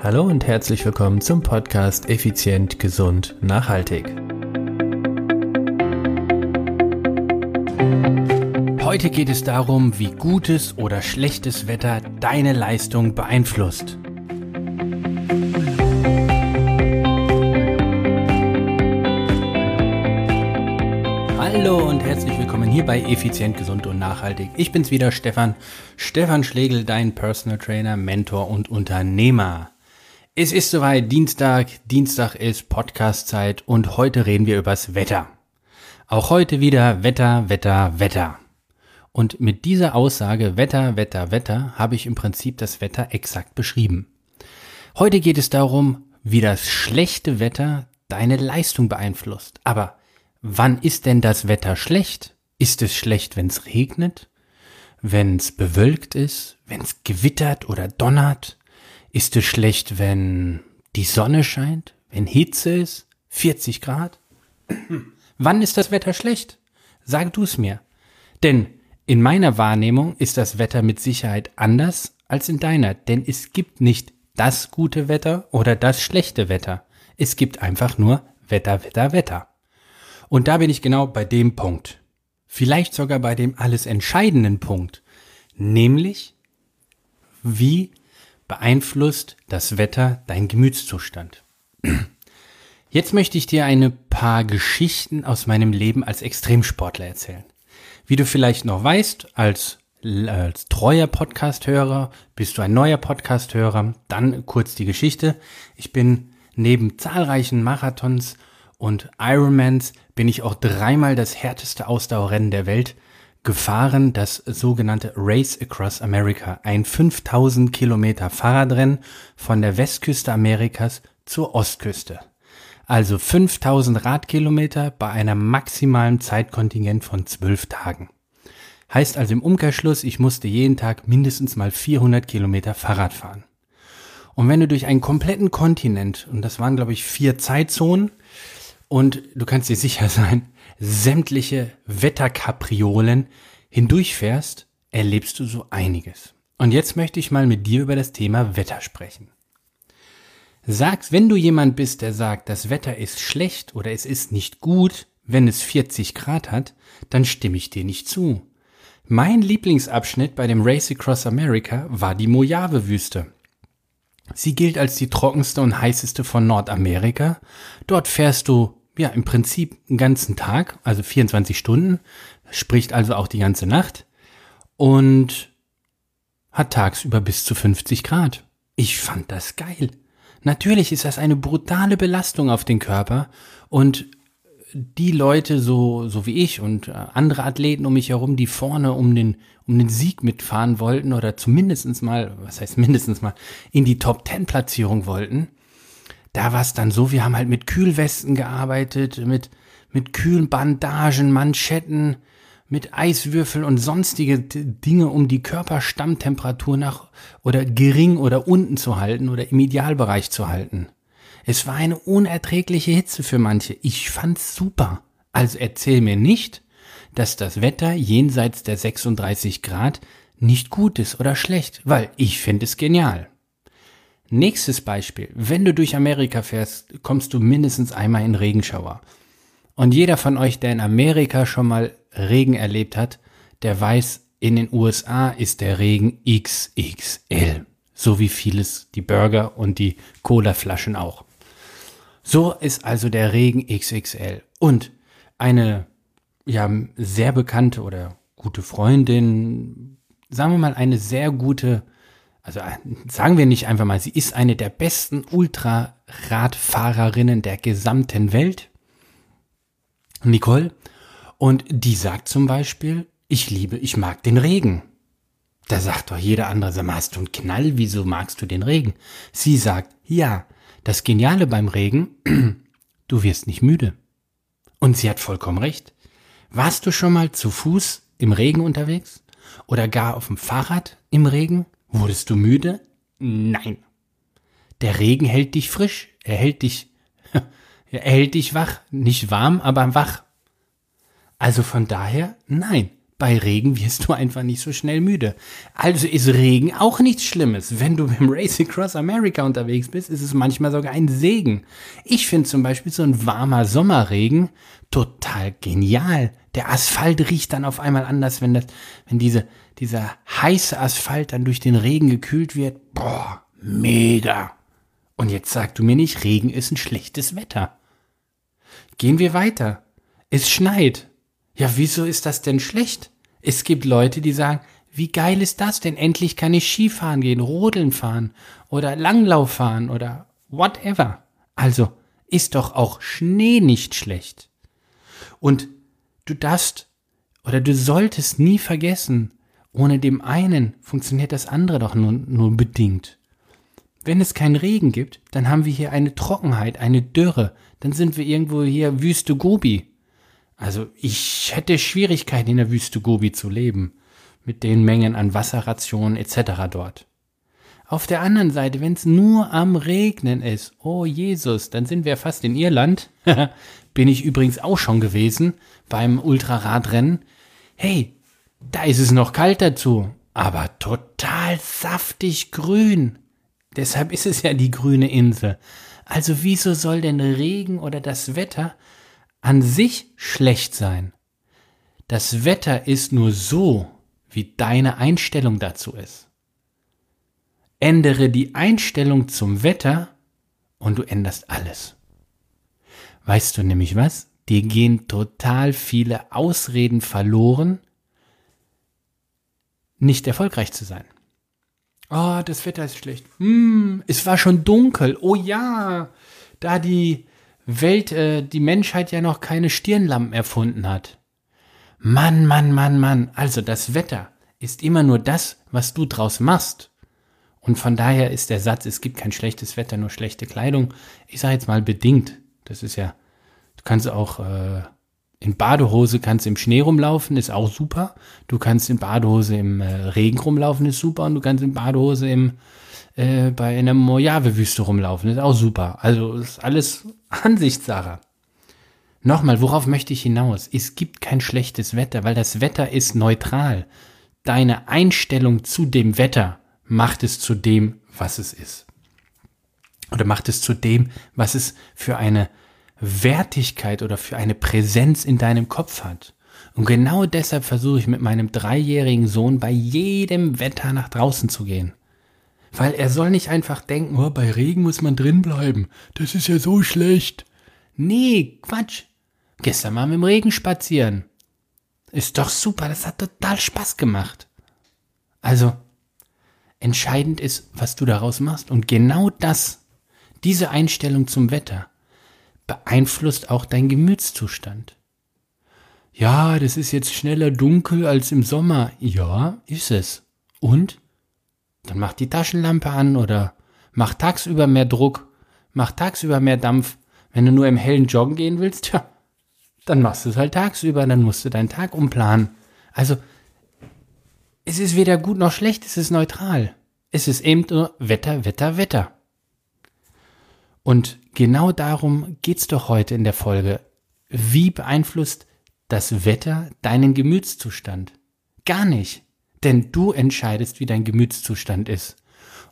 Hallo und herzlich willkommen zum Podcast Effizient, Gesund, Nachhaltig. Heute geht es darum, wie gutes oder schlechtes Wetter deine Leistung beeinflusst. Hallo und herzlich willkommen hier bei Effizient, Gesund und Nachhaltig. Ich bin's wieder, Stefan. Stefan Schlegel, dein Personal Trainer, Mentor und Unternehmer. Es ist soweit Dienstag. Dienstag ist Podcastzeit und heute reden wir übers Wetter. Auch heute wieder Wetter, Wetter, Wetter. Und mit dieser Aussage Wetter, Wetter, Wetter habe ich im Prinzip das Wetter exakt beschrieben. Heute geht es darum, wie das schlechte Wetter deine Leistung beeinflusst. Aber wann ist denn das Wetter schlecht? Ist es schlecht, wenn es regnet? Wenn es bewölkt ist? Wenn es gewittert oder donnert? Ist es schlecht, wenn die Sonne scheint? Wenn Hitze ist? 40 Grad? Wann ist das Wetter schlecht? Sag du es mir. Denn in meiner Wahrnehmung ist das Wetter mit Sicherheit anders als in deiner, denn es gibt nicht das gute Wetter oder das schlechte Wetter. Es gibt einfach nur Wetter, Wetter, Wetter. Und da bin ich genau bei dem Punkt. Vielleicht sogar bei dem alles entscheidenden Punkt. Nämlich, wie beeinflusst das Wetter dein Gemütszustand. Jetzt möchte ich dir eine paar Geschichten aus meinem Leben als Extremsportler erzählen. Wie du vielleicht noch weißt, als, als treuer Podcast-Hörer, bist du ein neuer Podcast-Hörer, dann kurz die Geschichte. Ich bin neben zahlreichen Marathons und Ironmans bin ich auch dreimal das härteste Ausdauerrennen der Welt gefahren, das sogenannte Race Across America, ein 5000 Kilometer Fahrradrennen von der Westküste Amerikas zur Ostküste. Also 5000 Radkilometer bei einem maximalen Zeitkontingent von 12 Tagen. Heißt also im Umkehrschluss, ich musste jeden Tag mindestens mal 400 Kilometer Fahrrad fahren. Und wenn du durch einen kompletten Kontinent, und das waren glaube ich vier Zeitzonen, und du kannst dir sicher sein, sämtliche Wetterkapriolen hindurchfährst, erlebst du so einiges. Und jetzt möchte ich mal mit dir über das Thema Wetter sprechen. Sagst, wenn du jemand bist, der sagt, das Wetter ist schlecht oder es ist nicht gut, wenn es 40 Grad hat, dann stimme ich dir nicht zu. Mein Lieblingsabschnitt bei dem Race Across America war die Mojave-Wüste. Sie gilt als die trockenste und heißeste von Nordamerika. Dort fährst du ja, im Prinzip einen ganzen Tag, also 24 Stunden, spricht also auch die ganze Nacht und hat tagsüber bis zu 50 Grad. Ich fand das geil. Natürlich ist das eine brutale Belastung auf den Körper und die Leute so, so wie ich und äh, andere Athleten um mich herum, die vorne um den, um den Sieg mitfahren wollten oder zumindestens mal, was heißt mindestens mal, in die Top Ten Platzierung wollten, da war es dann so, wir haben halt mit Kühlwesten gearbeitet, mit, mit kühlen Bandagen, Manschetten, mit Eiswürfeln und sonstige Dinge, um die Körperstammtemperatur nach oder gering oder unten zu halten oder im Idealbereich zu halten. Es war eine unerträgliche Hitze für manche. Ich fand's super. Also erzähl mir nicht, dass das Wetter jenseits der 36 Grad nicht gut ist oder schlecht, weil ich finde es genial. Nächstes Beispiel. Wenn du durch Amerika fährst, kommst du mindestens einmal in Regenschauer. Und jeder von euch, der in Amerika schon mal Regen erlebt hat, der weiß, in den USA ist der Regen XXL. So wie vieles die Burger und die Colaflaschen auch. So ist also der Regen XXL. Und eine, ja, sehr bekannte oder gute Freundin, sagen wir mal eine sehr gute also äh, sagen wir nicht einfach mal, sie ist eine der besten Ultraradfahrerinnen der gesamten Welt. Nicole. Und die sagt zum Beispiel, ich liebe, ich mag den Regen. Da sagt doch jeder andere, sag mal, hast du einen Knall, wieso magst du den Regen? Sie sagt, ja, das Geniale beim Regen, du wirst nicht müde. Und sie hat vollkommen recht. Warst du schon mal zu Fuß im Regen unterwegs? Oder gar auf dem Fahrrad im Regen? Wurdest du müde? Nein. Der Regen hält dich frisch, er hält dich, er hält dich wach, nicht warm, aber wach. Also von daher, nein, Bei Regen wirst du einfach nicht so schnell müde. Also ist Regen auch nichts Schlimmes. Wenn du im Race Across America unterwegs bist, ist es manchmal sogar ein Segen. Ich finde zum Beispiel so ein warmer Sommerregen total genial. Der Asphalt riecht dann auf einmal anders, wenn das, wenn diese, dieser heiße Asphalt dann durch den Regen gekühlt wird. Boah, mega. Und jetzt sag du mir nicht, Regen ist ein schlechtes Wetter. Gehen wir weiter. Es schneit. Ja, wieso ist das denn schlecht? Es gibt Leute, die sagen, wie geil ist das denn? Endlich kann ich Skifahren gehen, Rodeln fahren oder Langlauf fahren oder whatever. Also ist doch auch Schnee nicht schlecht. Und du darfst oder du solltest nie vergessen, ohne dem einen funktioniert das andere doch nur, nur bedingt. Wenn es keinen Regen gibt, dann haben wir hier eine Trockenheit, eine Dürre, dann sind wir irgendwo hier Wüste Gobi. Also ich hätte Schwierigkeiten in der Wüste Gobi zu leben, mit den Mengen an Wasserrationen etc. dort. Auf der anderen Seite, wenn es nur am Regnen ist, oh Jesus, dann sind wir fast in Irland. Bin ich übrigens auch schon gewesen beim Ultraradrennen. Hey, da ist es noch kalt dazu, aber total saftig grün. Deshalb ist es ja die grüne Insel. Also wieso soll denn Regen oder das Wetter an sich schlecht sein. Das Wetter ist nur so, wie deine Einstellung dazu ist. Ändere die Einstellung zum Wetter und du änderst alles. Weißt du nämlich was? Dir gehen total viele Ausreden verloren, nicht erfolgreich zu sein. Oh, das Wetter ist schlecht. Hm, es war schon dunkel. Oh ja, da die Welt, äh, die Menschheit ja noch keine Stirnlampen erfunden hat. Mann, Mann, Mann, Mann. Also das Wetter ist immer nur das, was du draus machst. Und von daher ist der Satz, es gibt kein schlechtes Wetter, nur schlechte Kleidung, ich sage jetzt mal bedingt. Das ist ja, du kannst auch äh, in Badehose kannst im Schnee rumlaufen, ist auch super. Du kannst in Badehose im äh, Regen rumlaufen, ist super. Und du kannst in Badehose im äh, bei einer Mojave-Wüste rumlaufen. ist auch super. Also ist alles Ansichtssache. Nochmal, worauf möchte ich hinaus? Es gibt kein schlechtes Wetter, weil das Wetter ist neutral. Deine Einstellung zu dem Wetter macht es zu dem, was es ist. Oder macht es zu dem, was es für eine Wertigkeit oder für eine Präsenz in deinem Kopf hat. Und genau deshalb versuche ich mit meinem dreijährigen Sohn bei jedem Wetter nach draußen zu gehen. Weil er soll nicht einfach denken, oh, bei Regen muss man drin bleiben. Das ist ja so schlecht. Nee, Quatsch. Gestern waren wir im Regen spazieren. Ist doch super, das hat total Spaß gemacht. Also, entscheidend ist, was du daraus machst. Und genau das, diese Einstellung zum Wetter, beeinflusst auch dein Gemütszustand. Ja, das ist jetzt schneller dunkel als im Sommer. Ja, ist es. Und? Dann mach die Taschenlampe an oder mach tagsüber mehr Druck, mach tagsüber mehr Dampf. Wenn du nur im hellen Joggen gehen willst, tja, dann machst du es halt tagsüber, dann musst du deinen Tag umplanen. Also, es ist weder gut noch schlecht, es ist neutral. Es ist eben nur Wetter, Wetter, Wetter. Und genau darum geht's doch heute in der Folge. Wie beeinflusst das Wetter deinen Gemütszustand? Gar nicht. Denn du entscheidest, wie dein Gemütszustand ist.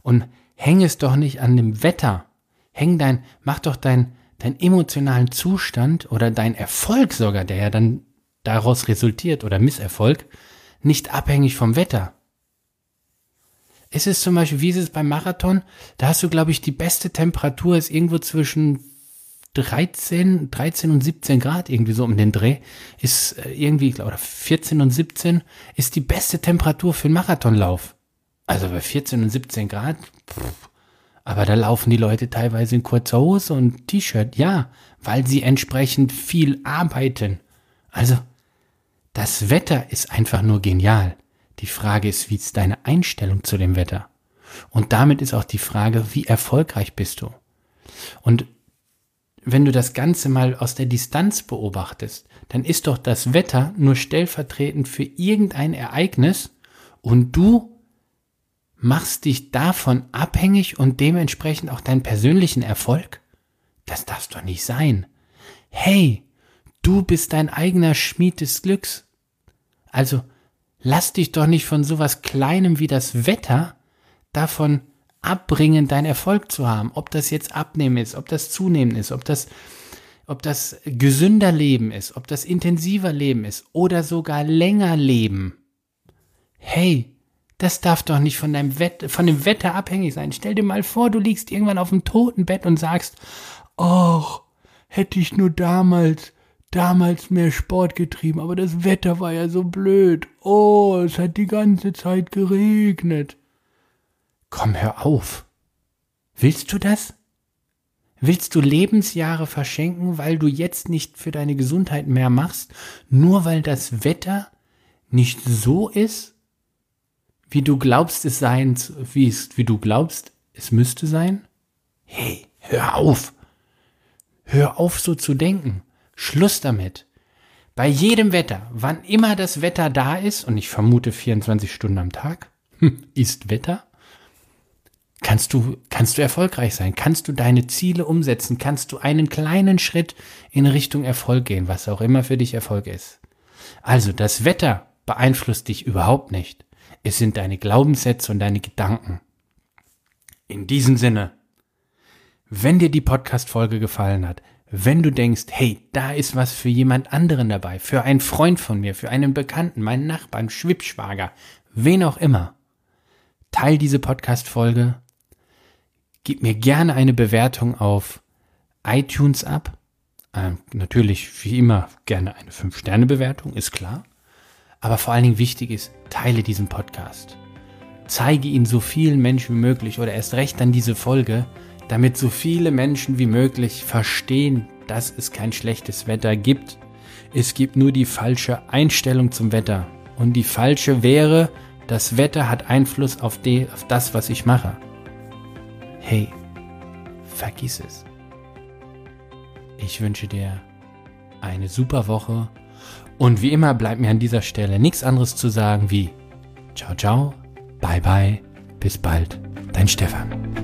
Und häng es doch nicht an dem Wetter. Häng dein, mach doch dein, dein emotionalen Zustand oder dein Erfolg sogar, der ja dann daraus resultiert oder Misserfolg, nicht abhängig vom Wetter. Es ist zum Beispiel, wie ist es beim Marathon? Da hast du, glaube ich, die beste Temperatur ist irgendwo zwischen 13, 13 und 17 Grad irgendwie so um den Dreh ist äh, irgendwie, oder 14 und 17 ist die beste Temperatur für einen Marathonlauf. Also bei 14 und 17 Grad, pff, aber da laufen die Leute teilweise in kurzer Hose und T-Shirt, ja, weil sie entsprechend viel arbeiten. Also, das Wetter ist einfach nur genial. Die Frage ist, wie ist deine Einstellung zu dem Wetter? Und damit ist auch die Frage, wie erfolgreich bist du? Und wenn du das Ganze mal aus der Distanz beobachtest, dann ist doch das Wetter nur stellvertretend für irgendein Ereignis und du machst dich davon abhängig und dementsprechend auch deinen persönlichen Erfolg? Das darf doch nicht sein. Hey, du bist dein eigener Schmied des Glücks. Also Lass dich doch nicht von sowas Kleinem wie das Wetter davon abbringen, deinen Erfolg zu haben. Ob das jetzt Abnehmen ist, ob das Zunehmen ist, ob das, ob das gesünder Leben ist, ob das intensiver Leben ist oder sogar länger Leben. Hey, das darf doch nicht von deinem Wett von dem Wetter abhängig sein. Stell dir mal vor, du liegst irgendwann auf dem Totenbett und sagst, ach, hätte ich nur damals, damals mehr Sport getrieben, aber das Wetter war ja so blöd. Oh, es hat die ganze Zeit geregnet. Komm, hör auf. Willst du das? Willst du Lebensjahre verschenken, weil du jetzt nicht für deine Gesundheit mehr machst, nur weil das Wetter nicht so ist, wie du glaubst es sein, wie es, wie du glaubst, es müsste sein? Hey, hör auf! Hör auf, so zu denken. Schluss damit. Bei jedem Wetter, wann immer das Wetter da ist, und ich vermute 24 Stunden am Tag, ist Wetter, kannst du, kannst du erfolgreich sein, kannst du deine Ziele umsetzen, kannst du einen kleinen Schritt in Richtung Erfolg gehen, was auch immer für dich Erfolg ist. Also, das Wetter beeinflusst dich überhaupt nicht. Es sind deine Glaubenssätze und deine Gedanken. In diesem Sinne, wenn dir die Podcast-Folge gefallen hat, wenn du denkst, hey, da ist was für jemand anderen dabei, für einen Freund von mir, für einen Bekannten, meinen Nachbarn, Schwippschwager, wen auch immer, teil diese Podcast-Folge, gib mir gerne eine Bewertung auf iTunes ab. Ähm, natürlich, wie immer, gerne eine 5-Sterne-Bewertung, ist klar. Aber vor allen Dingen wichtig ist, teile diesen Podcast. Zeige ihn so vielen Menschen wie möglich oder erst recht dann diese Folge, damit so viele Menschen wie möglich verstehen, dass es kein schlechtes Wetter gibt. Es gibt nur die falsche Einstellung zum Wetter. Und die falsche wäre, das Wetter hat Einfluss auf, die, auf das, was ich mache. Hey, vergiss es. Ich wünsche dir eine super Woche und wie immer bleibt mir an dieser Stelle nichts anderes zu sagen wie Ciao, ciao, bye, bye, bis bald, dein Stefan.